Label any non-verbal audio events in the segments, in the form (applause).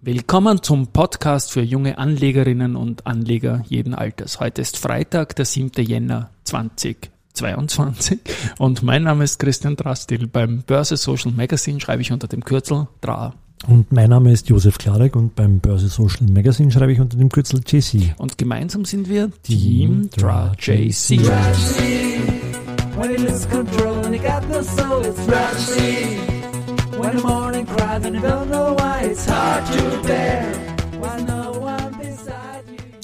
Willkommen zum Podcast für junge Anlegerinnen und Anleger jeden Alters. Heute ist Freitag, der 7. Jänner 2022 und mein Name ist Christian Drastil. Beim Börse Social Magazine schreibe ich unter dem Kürzel DRA. Und mein Name ist Josef Klarek und beim Börse Social Magazine schreibe ich unter dem Kürzel JC. Und gemeinsam sind wir Team DRA JC. When he loses control and he got no soul, it's Rashi. When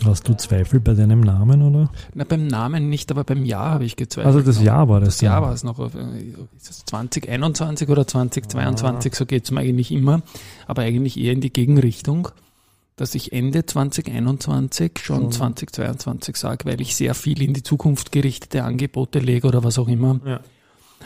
Hast du Zweifel bei deinem Namen, oder? Na, beim Namen nicht, aber beim Jahr habe ich gezweifelt. Also das Jahr war das. Das Jahr war es noch. äh, Ist es 2021 oder 2022? So geht es mir eigentlich immer. Aber eigentlich eher in die Gegenrichtung, dass ich Ende 2021 schon 2022 sage, weil ich sehr viel in die Zukunft gerichtete Angebote lege oder was auch immer. Ja.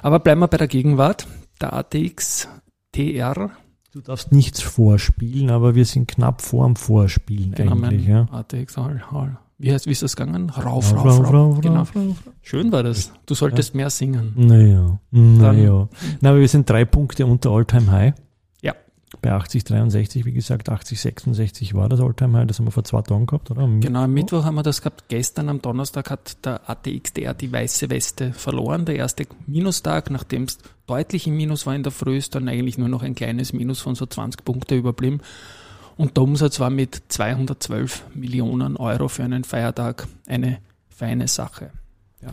Aber bleiben wir bei der Gegenwart. Der ATX TR, Du darfst nichts vorspielen, aber wir sind knapp vorm Vorspielen genau eigentlich. Ja. ATX, Hall, Hall. Wie heißt, wie ist das gegangen? Rauf, Rauf, rauf, rauf, rauf. Genau. rauf. Schön war das. Du solltest mehr singen. Naja, naja. Na, aber wir sind drei Punkte unter Alltime High. Bei 80,63, wie gesagt, 80,66 war das Alltime High. Das haben wir vor zwei Tagen gehabt, oder? Am Genau, am Mittwoch haben wir das gehabt. Gestern am Donnerstag hat der ATXDR die weiße Weste verloren. Der erste Minustag, nachdem es deutlich im Minus war in der Früh, ist dann eigentlich nur noch ein kleines Minus von so 20 Punkte überblieben. Und der Umsatz war mit 212 Millionen Euro für einen Feiertag eine feine Sache.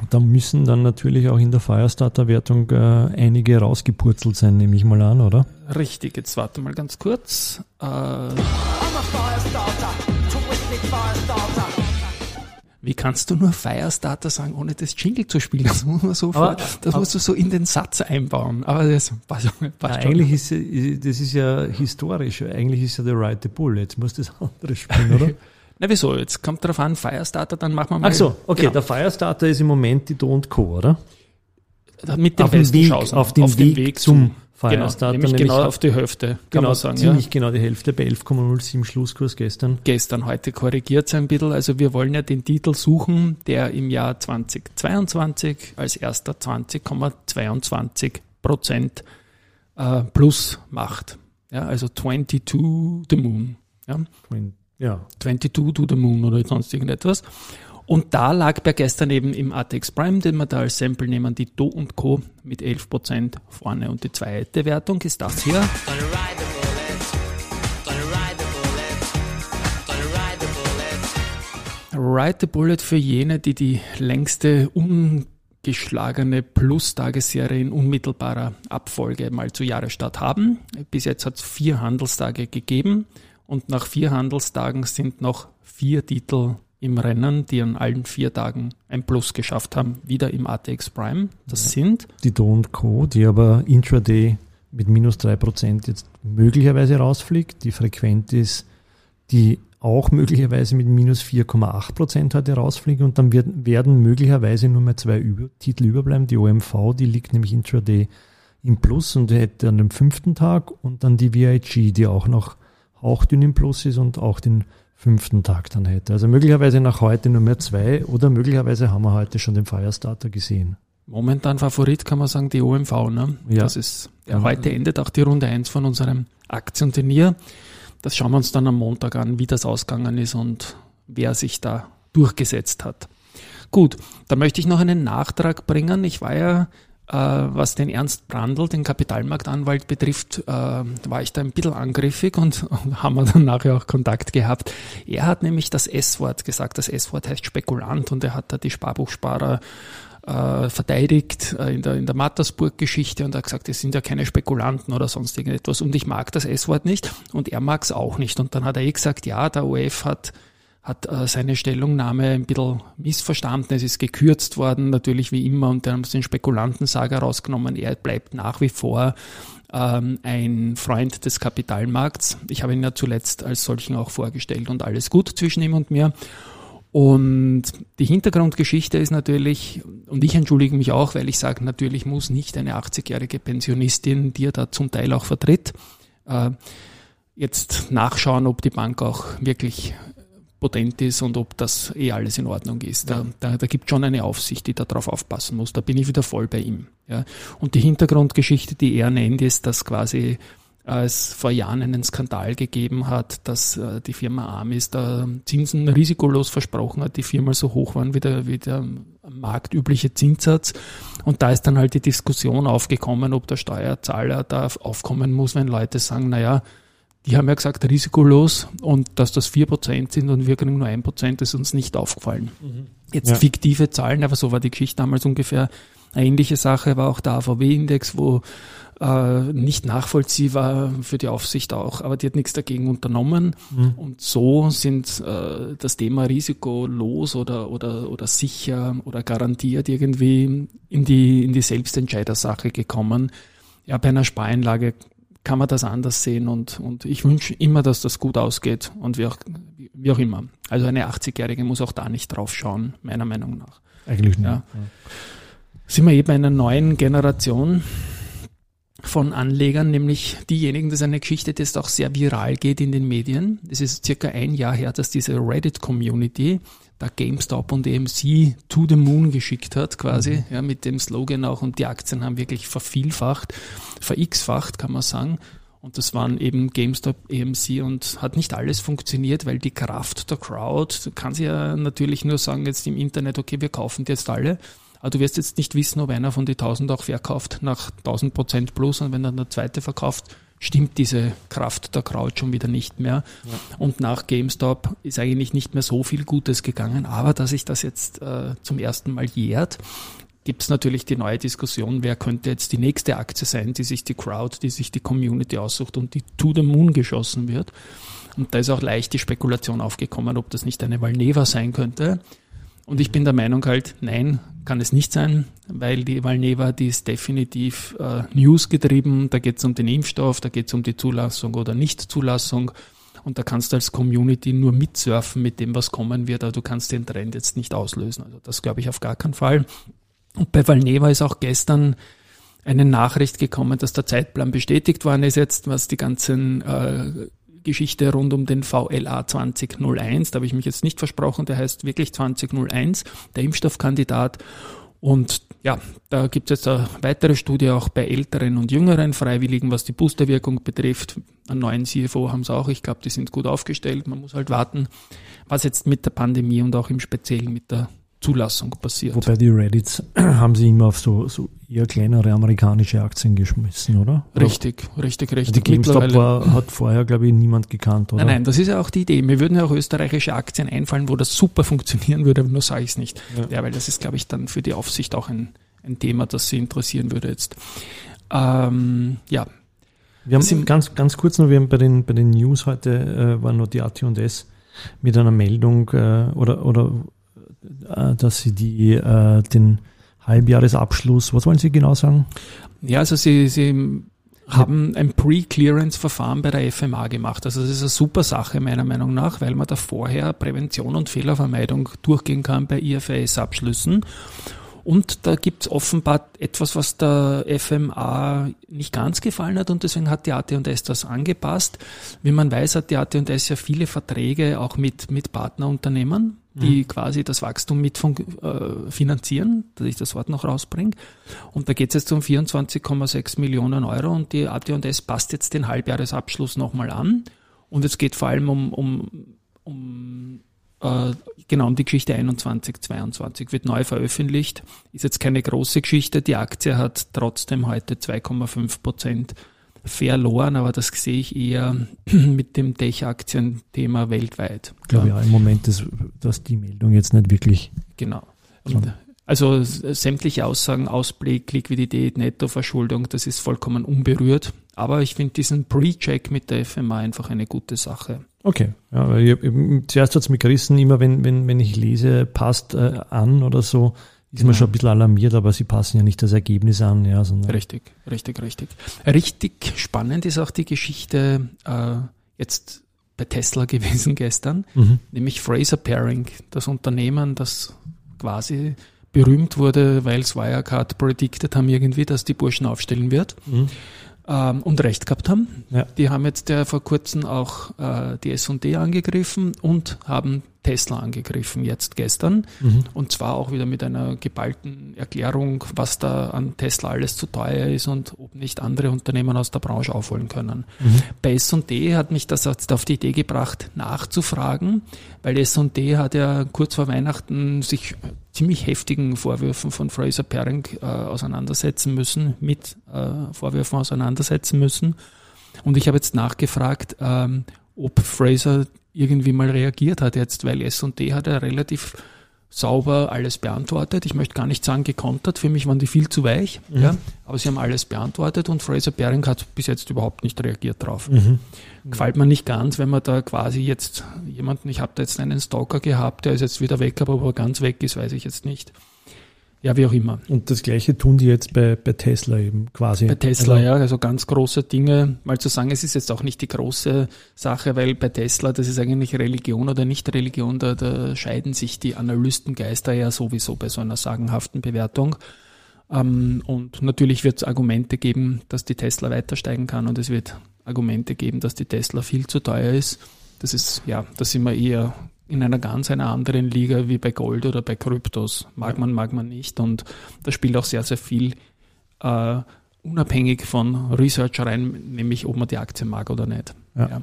Da müssen dann natürlich auch in der Firestarter-Wertung äh, einige rausgepurzelt sein, nehme ich mal an, oder? Richtig, jetzt warte mal ganz kurz. Äh, wie kannst du nur Firestarter sagen, ohne das Jingle zu spielen? Das muss man so, Aber- vor, das musst du so in den Satz einbauen. Aber das passt, passt Ja, eigentlich ist ja- das ist ja historisch. Eigentlich ist ja der Right the Bull. Jetzt muss das andere spielen, oder? (laughs) Na wieso? Jetzt kommt drauf an, Firestarter, dann machen wir mal. Ach so, okay. Genau. Der Firestarter ist im Moment die Do und Co., oder? mit dem auf besten Weg- Chancen. auf dem Weg zum Genau, Firestarter, nämlich nämlich genau auf- die Hälfte, kann Genau, man sagen. Ja. ziemlich genau die Hälfte bei 11,07 Schlusskurs gestern. gestern, heute korrigiert sein ein bisschen. Also wir wollen ja den Titel suchen, der im Jahr 2022 als erster 20,22 Prozent äh, plus macht. Ja, also 22 to the moon. Ja, Ja, 22 to the moon oder sonst irgendetwas. Und da lag bei gestern eben im ATX Prime, den wir da als Sample nehmen, die Do und Co. mit 11 Prozent vorne. Und die zweite Wertung ist das hier. Ride the bullet. Für jene, die die längste ungeschlagene Plus-Tagesserie in unmittelbarer Abfolge mal zu Jahresstart haben. Bis jetzt hat es vier Handelstage gegeben und nach vier Handelstagen sind noch vier Titel im Rennen, die an allen vier Tagen ein Plus geschafft haben, wieder im ATX Prime. Das sind die Do und Co., die aber intraday mit minus 3% jetzt möglicherweise rausfliegt. Die Frequent ist, die auch möglicherweise mit minus 4,8% heute rausfliegt und dann wird, werden möglicherweise nur mehr zwei über, Titel überbleiben. Die OMV, die liegt nämlich intraday im Plus und hätte an dem fünften Tag und dann die VIG, die auch noch hauchdünn im Plus ist und auch den fünften Tag dann hätte. Also möglicherweise nach heute nur mehr zwei oder möglicherweise haben wir heute schon den Firestarter gesehen. Momentan Favorit kann man sagen, die OMV. Ne? Ja. Das ist, ja, heute endet auch die Runde 1 von unserem Aktienturnier. Das schauen wir uns dann am Montag an, wie das ausgegangen ist und wer sich da durchgesetzt hat. Gut, da möchte ich noch einen Nachtrag bringen. Ich war ja, was den Ernst Brandl, den Kapitalmarktanwalt betrifft, äh, war ich da ein bisschen angriffig und, (laughs) haben wir dann nachher auch Kontakt gehabt. Er hat nämlich das S-Wort gesagt. Das S-Wort heißt Spekulant und er hat da die Sparbuchsparer äh, verteidigt äh, in der, in der Mattersburg-Geschichte und hat gesagt, es sind ja keine Spekulanten oder sonst irgendetwas und ich mag das S-Wort nicht und er mag es auch nicht. Und dann hat er eh gesagt, ja, der OF hat hat äh, seine Stellungnahme ein bisschen missverstanden. Es ist gekürzt worden, natürlich wie immer, und dann haben sie den Spekulantensager rausgenommen. Er bleibt nach wie vor ähm, ein Freund des Kapitalmarkts. Ich habe ihn ja zuletzt als solchen auch vorgestellt und alles gut zwischen ihm und mir. Und die Hintergrundgeschichte ist natürlich, und ich entschuldige mich auch, weil ich sage, natürlich muss nicht eine 80-jährige Pensionistin, die er da zum Teil auch vertritt, äh, jetzt nachschauen, ob die Bank auch wirklich potent ist und ob das eh alles in Ordnung ist. Da, da, da gibt schon eine Aufsicht, die darauf aufpassen muss. Da bin ich wieder voll bei ihm. Ja. Und die Hintergrundgeschichte, die er nennt, ist, dass quasi äh, es vor Jahren einen Skandal gegeben hat, dass äh, die Firma Amis da Zinsen risikolos versprochen hat, die viermal so hoch waren wie der, wie der marktübliche Zinssatz. Und da ist dann halt die Diskussion aufgekommen, ob der Steuerzahler da aufkommen muss, wenn Leute sagen, naja, die haben ja gesagt, risikolos und dass das 4% sind und wir kriegen nur 1%, ist uns nicht aufgefallen. Jetzt Ja. fiktive Zahlen, aber so war die Geschichte damals ungefähr. Eine ähnliche Sache war auch der AVW-Index, wo äh, nicht nachvollziehbar für die Aufsicht auch, aber die hat nichts dagegen unternommen. Und so sind äh, das Thema risikolos oder, oder, oder sicher oder garantiert irgendwie in die, in die Selbstentscheidersache gekommen. Ja, bei einer Spareinlage kann man das anders sehen und, und ich wünsche immer, dass das gut ausgeht und wie auch, wie auch immer. Also eine 80-Jährige muss auch da nicht drauf schauen, meiner Meinung nach. Eigentlich nicht. Ja. Sind wir eben einer neuen Generation von Anlegern, nämlich diejenigen, das ist eine Geschichte, die jetzt auch sehr viral geht in den Medien. Es ist circa ein Jahr her, dass diese Reddit-Community da GameStop und AMC to the moon geschickt hat, quasi, ja, mit dem Slogan auch. Und die Aktien haben wirklich vervielfacht, verx-facht, kann man sagen. Und das waren eben GameStop, AMC und hat nicht alles funktioniert, weil die Kraft der Crowd, du kannst ja natürlich nur sagen jetzt im Internet, okay, wir kaufen die jetzt alle, aber du wirst jetzt nicht wissen, ob einer von die 1000 auch verkauft nach 1000 Prozent plus und wenn dann der zweite verkauft, stimmt diese Kraft der Crowd schon wieder nicht mehr. Und nach GameStop ist eigentlich nicht mehr so viel Gutes gegangen, aber dass sich das jetzt äh, zum ersten Mal jährt, gibt es natürlich die neue Diskussion, wer könnte jetzt die nächste Aktie sein, die sich die Crowd, die sich die Community aussucht und die to the moon geschossen wird. Und da ist auch leicht die Spekulation aufgekommen, ob das nicht eine Valneva sein könnte. Und ich bin der Meinung halt, nein, kann es nicht sein, weil die Valneva, die ist definitiv äh, newsgetrieben. Da geht es um den Impfstoff, da geht es um die Zulassung oder Nichtzulassung. Und da kannst du als Community nur mitsurfen mit dem, was kommen wird, aber du kannst den Trend jetzt nicht auslösen. Also das glaube ich auf gar keinen Fall. Und bei Valneva ist auch gestern eine Nachricht gekommen, dass der Zeitplan bestätigt worden ist jetzt, was die ganzen äh, Geschichte rund um den VLA 2001, da habe ich mich jetzt nicht versprochen, der heißt wirklich 2001, der Impfstoffkandidat. Und ja, da gibt es jetzt eine weitere Studie auch bei älteren und jüngeren Freiwilligen, was die Boosterwirkung betrifft. Einen neuen CFO haben sie auch. Ich glaube, die sind gut aufgestellt. Man muss halt warten, was jetzt mit der Pandemie und auch im Speziellen mit der Zulassung passiert. Wobei die Reddits (clears throat) haben sie immer auf so, so eher kleinere amerikanische Aktien geschmissen, oder? Richtig, richtig, Die richtig. GameStop Mittlerweile- war, hat vorher, glaube ich, niemand gekannt, oder? Nein, nein, das ist ja auch die Idee. Mir würden ja auch österreichische Aktien einfallen, wo das super funktionieren würde, aber nur sage ich es nicht. Ja. weil das ist, glaube ich, dann für die Aufsicht auch ein, ein Thema, das sie interessieren würde jetzt. Ähm, ja, Wir haben ganz, ganz kurz noch, wir haben bei den, bei den News heute, äh, war noch die AT&S mit einer Meldung, äh, oder, oder, dass sie die, äh, den Halbjahresabschluss, was wollen Sie genau sagen? ja also sie, sie haben ein Pre-Clearance-Verfahren bei der FMA gemacht. Also das ist eine super Sache meiner Meinung nach, weil man da vorher Prävention und Fehlervermeidung durchgehen kann bei IFRS-Abschlüssen. Und da gibt's offenbar etwas, was der FMA nicht ganz gefallen hat und deswegen hat die AT&S das angepasst. Wie man weiß, hat die AT&S ja viele Verträge auch mit, mit Partnerunternehmen, die quasi das Wachstum mit fun- äh, finanzieren, dass ich das Wort noch rausbringe. Und da geht's jetzt um 24,6 Millionen Euro und die AT&S passt jetzt den Halbjahresabschluss nochmal an. Und es geht vor allem um, um, um äh, genau um die Geschichte 21, 22 wird neu veröffentlicht. Ist jetzt keine große Geschichte. Die Aktie hat trotzdem heute 2,5 Prozent verloren, aber das sehe ich eher (clears throat) mit dem Tech-Aktien-Thema weltweit. Ich glaube ja, im Moment ist, dass die Meldung jetzt nicht wirklich, Genau. Und, also sämtliche Aussagen, Ausblick, Liquidität, Nettoverschuldung, das ist vollkommen unberührt. Aber ich finde diesen Pre-Check mit der FMA einfach eine gute Sache. okay. Ja, ich, ich, zuerst hat's mich gerissen, immer wenn, wenn, wenn ich lese, passt äh, an oder so, ist man Genau. schon ein bisschen alarmiert, aber sie passen ja nicht das Ergebnis an, ja, sondern Richtig, richtig, richtig. Richtig spannend ist auch die Geschichte äh, jetzt bei Tesla (laughs) gewesen gestern, Mhm. nämlich Fraser Pairing, das Unternehmen, das quasi berühmt wurde, weil es Wirecard predicted haben irgendwie, dass die Burschen aufstellen wird. Mhm. Ähm, und recht gehabt haben. Ja. Die haben jetzt ja vor kurzem auch äh, die S&D angegriffen und haben Tesla angegriffen, jetzt gestern. Mhm. Und zwar auch wieder mit einer geballten Erklärung, was da an Tesla alles zu teuer ist und ob nicht andere Unternehmen aus der Branche aufholen können. Mhm. Bei S&D hat mich das jetzt auf die Idee gebracht, nachzufragen, weil S&D hat ja kurz vor Weihnachten sich ziemlich heftigen Vorwürfen von Fraser Paring äh, auseinandersetzen müssen, mit äh, Vorwürfen auseinandersetzen müssen. Und ich habe jetzt nachgefragt, ähm, ob Fraser irgendwie mal reagiert hat jetzt, weil S&D hat ja relativ sauber alles beantwortet. Ich möchte gar nicht sagen gekontert, für mich waren die viel zu weich, Mhm. ja, aber sie haben alles beantwortet und Fraser Paring hat bis jetzt überhaupt nicht reagiert drauf. Mhm. Gefällt mir nicht ganz, wenn man da quasi jetzt jemanden, ich habe da jetzt einen Stalker gehabt, der ist jetzt wieder weg, aber ob er ganz weg ist, weiß ich jetzt nicht. Ja, wie auch immer. Und das Gleiche tun die jetzt bei, bei Tesla eben quasi. Bei Tesla, Also, ja, also ganz große Dinge. Mal zu sagen, es ist jetzt auch nicht die große Sache, weil bei Tesla, das ist eigentlich Religion oder nicht Religion, da, da scheiden sich die Analystengeister ja sowieso bei so einer sagenhaften Bewertung. Ähm, und natürlich wird es Argumente geben, dass die Tesla weiter steigen kann und es wird Argumente geben, dass die Tesla viel zu teuer ist. Das ist, ja, da sind wir eher in einer ganz einer anderen Liga wie bei Gold oder bei Kryptos. Mag man, mag man nicht. Und da spielt auch sehr, sehr viel äh, unabhängig von Research rein, nämlich ob man die Aktie mag oder nicht. Ja. Ja.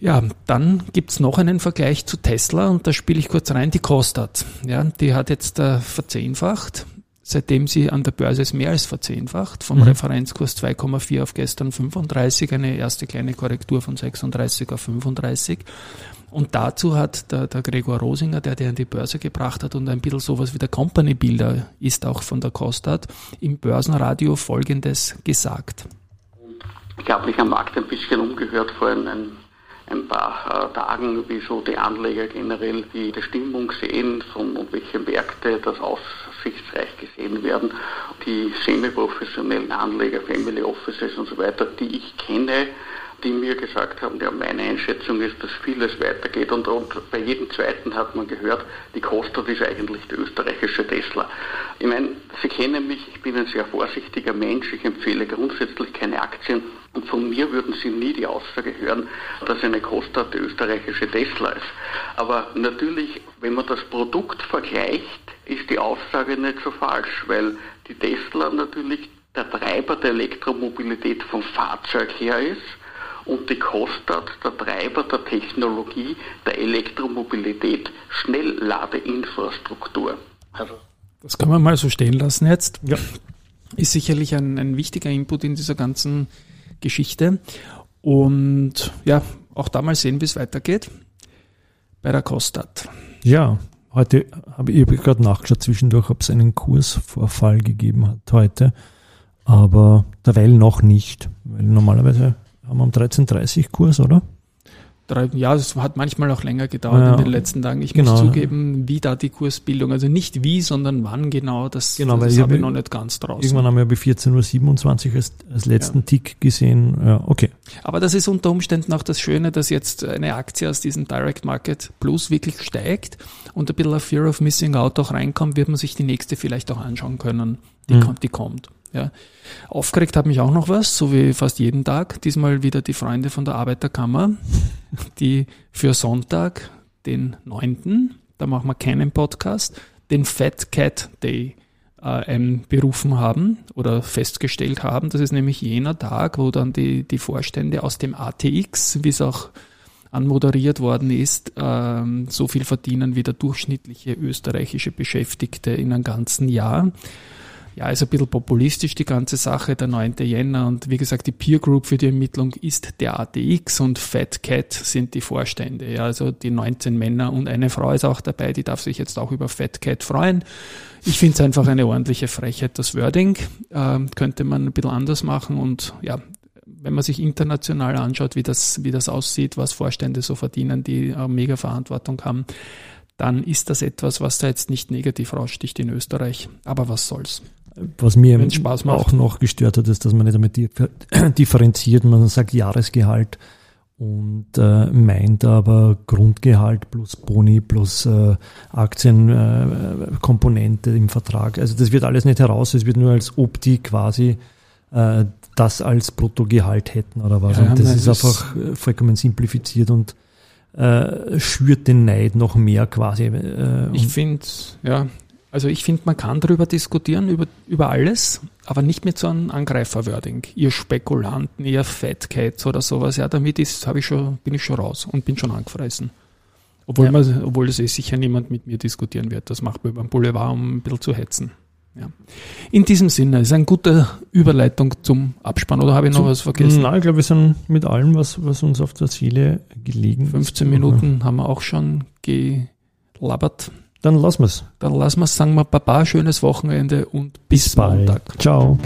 Ja, dann gibt's noch einen Vergleich zu Tesla und da spiele ich kurz rein, die Kostat. Ja, die hat jetzt äh, verzehnfacht, seitdem sie an der Börse ist mehr als verzehnfacht, vom Mhm. Referenzkurs 2,4 auf gestern 35, eine erste kleine Korrektur von 36 auf 35. Und dazu hat der, der Gregor Rosinger, der die an die Börse gebracht hat und ein bisschen sowas wie der Company Builder ist auch von der Kostat, im Börsenradio Folgendes gesagt. Ich habe mich am Markt ein bisschen umgehört vor ein, ein, ein paar äh, Tagen, wie so die Anleger generell die, die Stimmung sehen von und welche Märkte das aussichtsreich gesehen werden. Die semi-professionellen Anleger, Family Offices und so weiter, die ich kenne, die mir gesagt haben, ja, meine Einschätzung ist, dass vieles weitergeht und, und bei jedem zweiten hat man gehört, die Kostat ist eigentlich die österreichische Tesla. Ich meine, Sie kennen mich, ich bin ein sehr vorsichtiger Mensch, ich empfehle grundsätzlich keine Aktien und von mir würden Sie nie die Aussage hören, dass eine Kostat die österreichische Tesla ist. Aber natürlich, wenn man das Produkt vergleicht, ist die Aussage nicht so falsch, weil die Tesla natürlich der Treiber der Elektromobilität vom Fahrzeug her ist und die Kostat der Treiber der Technologie der Elektromobilität, Schnellladeinfrastruktur. Also Das kann man mal so stehen lassen jetzt. Ja. Ist sicherlich ein, ein wichtiger Input in dieser ganzen Geschichte. Und ja, auch da mal sehen, wie es weitergeht. Bei der Kostat. Ja, heute habe ich hab gerade nachgeschaut zwischendurch, ob es einen Kursvorfall gegeben hat heute. Aber derweil noch nicht. Weil normalerweise haben wir um 13.30 Kurs, oder? Drei, ja, es hat manchmal auch länger gedauert Ja, in den letzten Tagen. Ich genau. muss zugeben, wie da die Kursbildung, also nicht wie, sondern wann genau, das, Genau, das ich habe ich noch nicht ganz draußen. Irgendwann haben wir bei 14.27 Uhr als, als letzten Tick gesehen. Ja, okay. Aber das ist unter Umständen auch das Schöne, dass jetzt eine Aktie aus diesem Direct Market Plus wirklich steigt und ein bisschen Fear of Missing Out auch reinkommt, wird man sich die nächste vielleicht auch anschauen können. Die Mhm. kommt, die kommt. Ja. Aufgeregt hat mich auch noch was, so wie fast jeden Tag. Diesmal wieder die Freunde von der Arbeiterkammer, (laughs) die für Sonntag, den 9., da machen wir keinen Podcast, den Fat Cat Day äh, ähm, berufen haben oder festgestellt haben. Das ist nämlich jener Tag, wo dann die, die Vorstände aus dem ATX, wie es auch anmoderiert worden ist, ähm, so viel verdienen wie der durchschnittliche österreichische Beschäftigte in einem ganzen Jahr. Ja, ist ein bisschen populistisch die ganze Sache, der 9. Jänner und wie gesagt, die Peer Group für die Ermittlung ist der ATX und Fat Cat sind die Vorstände. Ja, also die 19 Männer und eine Frau ist auch dabei, die darf sich jetzt auch über Fat Cat freuen. Ich finde es einfach eine ordentliche Frechheit, das Wording. Ähm, könnte man ein bisschen anders machen und ja, wenn man sich international anschaut, wie das, wie das aussieht, was Vorstände so verdienen, die äh, mega Verantwortung haben, dann ist das etwas, was da jetzt nicht negativ raussticht in Österreich. Aber was soll's? Was mir Wenn's Spaß macht. auch noch gestört hat, ist, dass man nicht einmal differ- (clears throat) differenziert. Man sagt Jahresgehalt und äh, meint aber Grundgehalt plus Boni plus äh, Aktienkomponente äh, im Vertrag. Also das wird alles nicht heraus. Es wird nur als ob die quasi äh, das als Bruttogehalt hätten oder was. Ja, und das ist einfach vollkommen simplifiziert und äh, schürt den Neid noch mehr quasi. Äh, Ich finde, ja, also ich finde, man kann darüber diskutieren, über, über alles, aber nicht mit so einem Angreiferwording. Ihr Spekulanten, ihr Fat Cats oder sowas, ja, damit ist, ich schon, bin ich schon raus und bin schon angefressen. Obwohl, Ja. man, obwohl das eh sicher niemand mit mir diskutieren wird. Das macht man beim Boulevard, um ein bisschen zu hetzen. Ja. In diesem Sinne, ist eine gute Überleitung zum Abspann, oder habe ich noch Zum- was vergessen? Nein, ich glaube, wir sind mit allem, was, was uns auf der Seele gelegen ist. 15 Minuten haben wir auch schon gelabert. Dann lassen wir es. Dann lassen wir es, sagen wir Baba, schönes Wochenende und bis, Bye. Montag. Ciao.